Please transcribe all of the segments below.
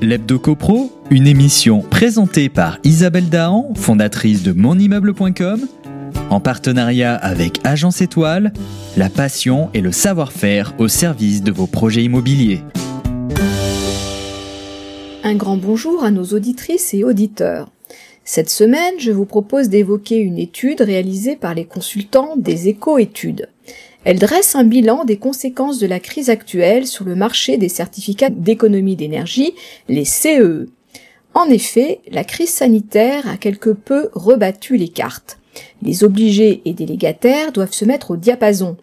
L'Hebdo CoPro, une émission présentée par Isabelle Dahan, fondatrice de monimmeuble.com, en partenariat avec Agence Étoile, la passion et le savoir-faire au service de vos projets immobiliers. Un grand bonjour à nos auditrices et auditeurs. Cette semaine, je vous propose d'évoquer une étude réalisée par les consultants des éco-études. Elle dresse un bilan des conséquences de la crise actuelle sur le marché des certificats d'économie d'énergie, les CEE. E. En effet, la crise sanitaire a quelque peu rebattu les cartes. Les obligés et délégataires doivent se mettre au diapason.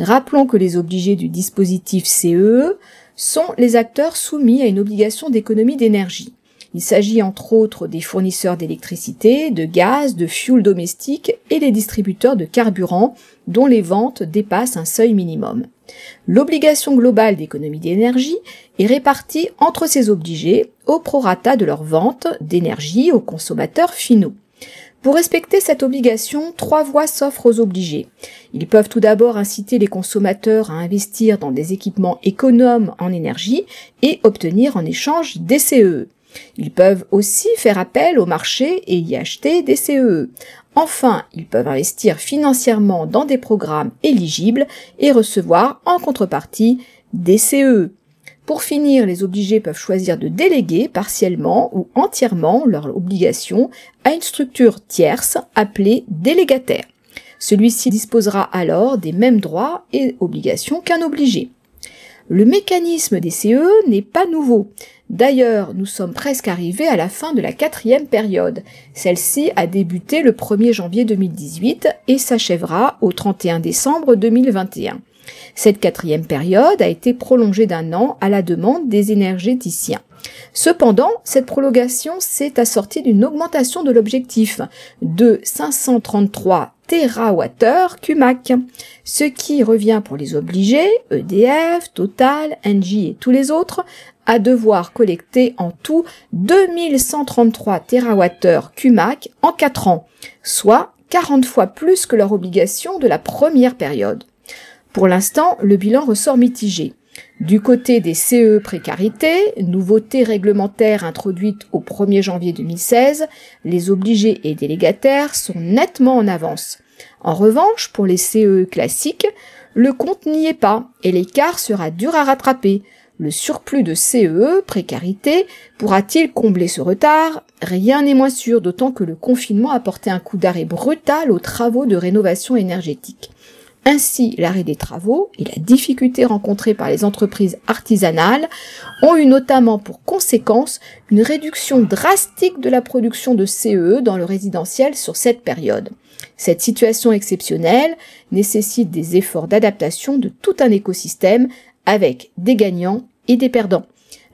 Rappelons que les obligés du dispositif CEE e sont les acteurs soumis à une obligation d'économie d'énergie. Il s'agit entre autres des fournisseurs d'électricité, de gaz, de fuel domestique et les distributeurs de carburant dont les ventes dépassent un seuil minimum. L'obligation globale d'économie d'énergie est répartie entre ces obligés au prorata de leur vente d'énergie aux consommateurs finaux. Pour respecter cette obligation, trois voies s'offrent aux obligés. Ils peuvent tout d'abord inciter les consommateurs à investir dans des équipements économes en énergie et obtenir en échange des CEE. Ils peuvent aussi faire appel au marché et y acheter des CEE. E. Enfin, ils peuvent investir financièrement dans des programmes éligibles et recevoir en contrepartie des CEE. E. Pour finir, les obligés peuvent choisir de déléguer partiellement ou entièrement leur obligation à une structure tierce appelée délégataire. Celui-ci disposera alors des mêmes droits et obligations qu'un obligé. Le mécanisme des CE n'est pas nouveau. D'ailleurs, nous sommes presque arrivés à la fin de la quatrième période. Celle-ci a débuté le 1er janvier 2018 et s'achèvera au 31 décembre 2021. Cette quatrième période a été prolongée d'un an à la demande des énergéticiens. Cependant, cette prolongation s'est assortie d'une augmentation de l'objectif de 533 TWh CUMAC, ce qui revient pour les obligés, EDF, Total, Engie et tous les autres, à devoir collecter en tout 2133 TWh CUMAC en 4 ans, soit 40 fois plus que leur obligation de la première période. Pour l'instant, le bilan ressort mitigé. Du côté des CE précarité, nouveauté réglementaire introduite au 1er janvier 2016, les obligés et délégataires sont nettement en avance. En revanche, pour les CE classiques, le compte n'y est pas et l'écart sera dur à rattraper. Le surplus de CE précarité pourra-t-il combler ce retard? Rien n'est moins sûr, d'autant que le confinement a porté un coup d'arrêt brutal aux travaux de rénovation énergétique. Ainsi, l'arrêt des travaux et la difficulté rencontrée par les entreprises artisanales ont eu notamment pour conséquence une réduction drastique de la production de CE dans le résidentiel sur cette période. Cette situation exceptionnelle nécessite des efforts d'adaptation de tout un écosystème avec des gagnants et des perdants.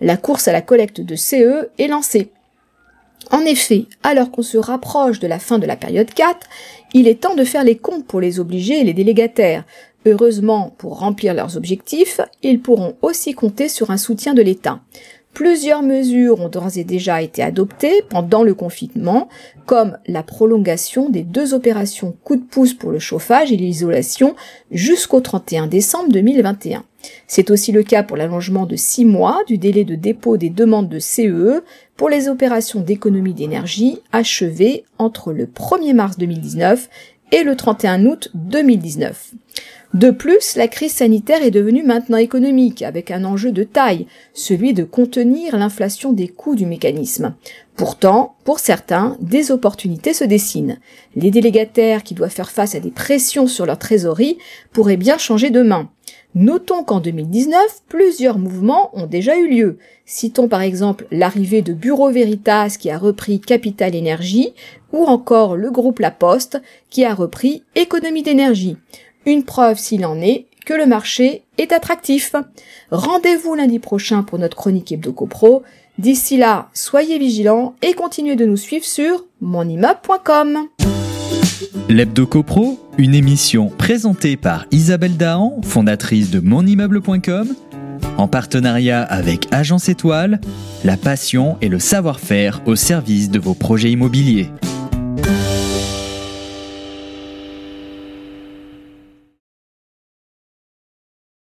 La course à la collecte de CE est lancée. En effet, alors qu'on se rapproche de la fin de la période 4, il est temps de faire les comptes pour les obligés et les délégataires. Heureusement, pour remplir leurs objectifs, ils pourront aussi compter sur un soutien de l'État. Plusieurs mesures ont d'ores et déjà été adoptées pendant le confinement, comme la prolongation des deux opérations coup de pouce pour le chauffage et l'isolation jusqu'au 31 décembre 2021. C'est aussi le cas pour l'allongement de six mois du délai de dépôt des demandes de CEE e pour les opérations d'économie d'énergie achevées entre le 1er mars 2019 et le 31 août 2019. De plus, la crise sanitaire est devenue maintenant économique, avec un enjeu de taille, celui de contenir l'inflation des coûts du mécanisme. Pourtant, pour certains, des opportunités se dessinent. Les délégataires qui doivent faire face à des pressions sur leur trésorerie pourraient bien changer de main. Notons qu'en 2019, plusieurs mouvements ont déjà eu lieu. Citons par exemple l'arrivée de Bureau Veritas qui a repris Capital Énergie ou encore le groupe La Poste qui a repris Économie d'énergie. Une preuve s'il en est que le marché est attractif. Rendez-vous lundi prochain pour notre chronique Hebdo Pro. D'ici là, soyez vigilants et continuez de nous suivre sur monimmeuble.com. L'Hebdo une émission présentée par Isabelle Dahan, fondatrice de monimmeuble.com, en partenariat avec Agence Étoile, la passion et le savoir-faire au service de vos projets immobiliers.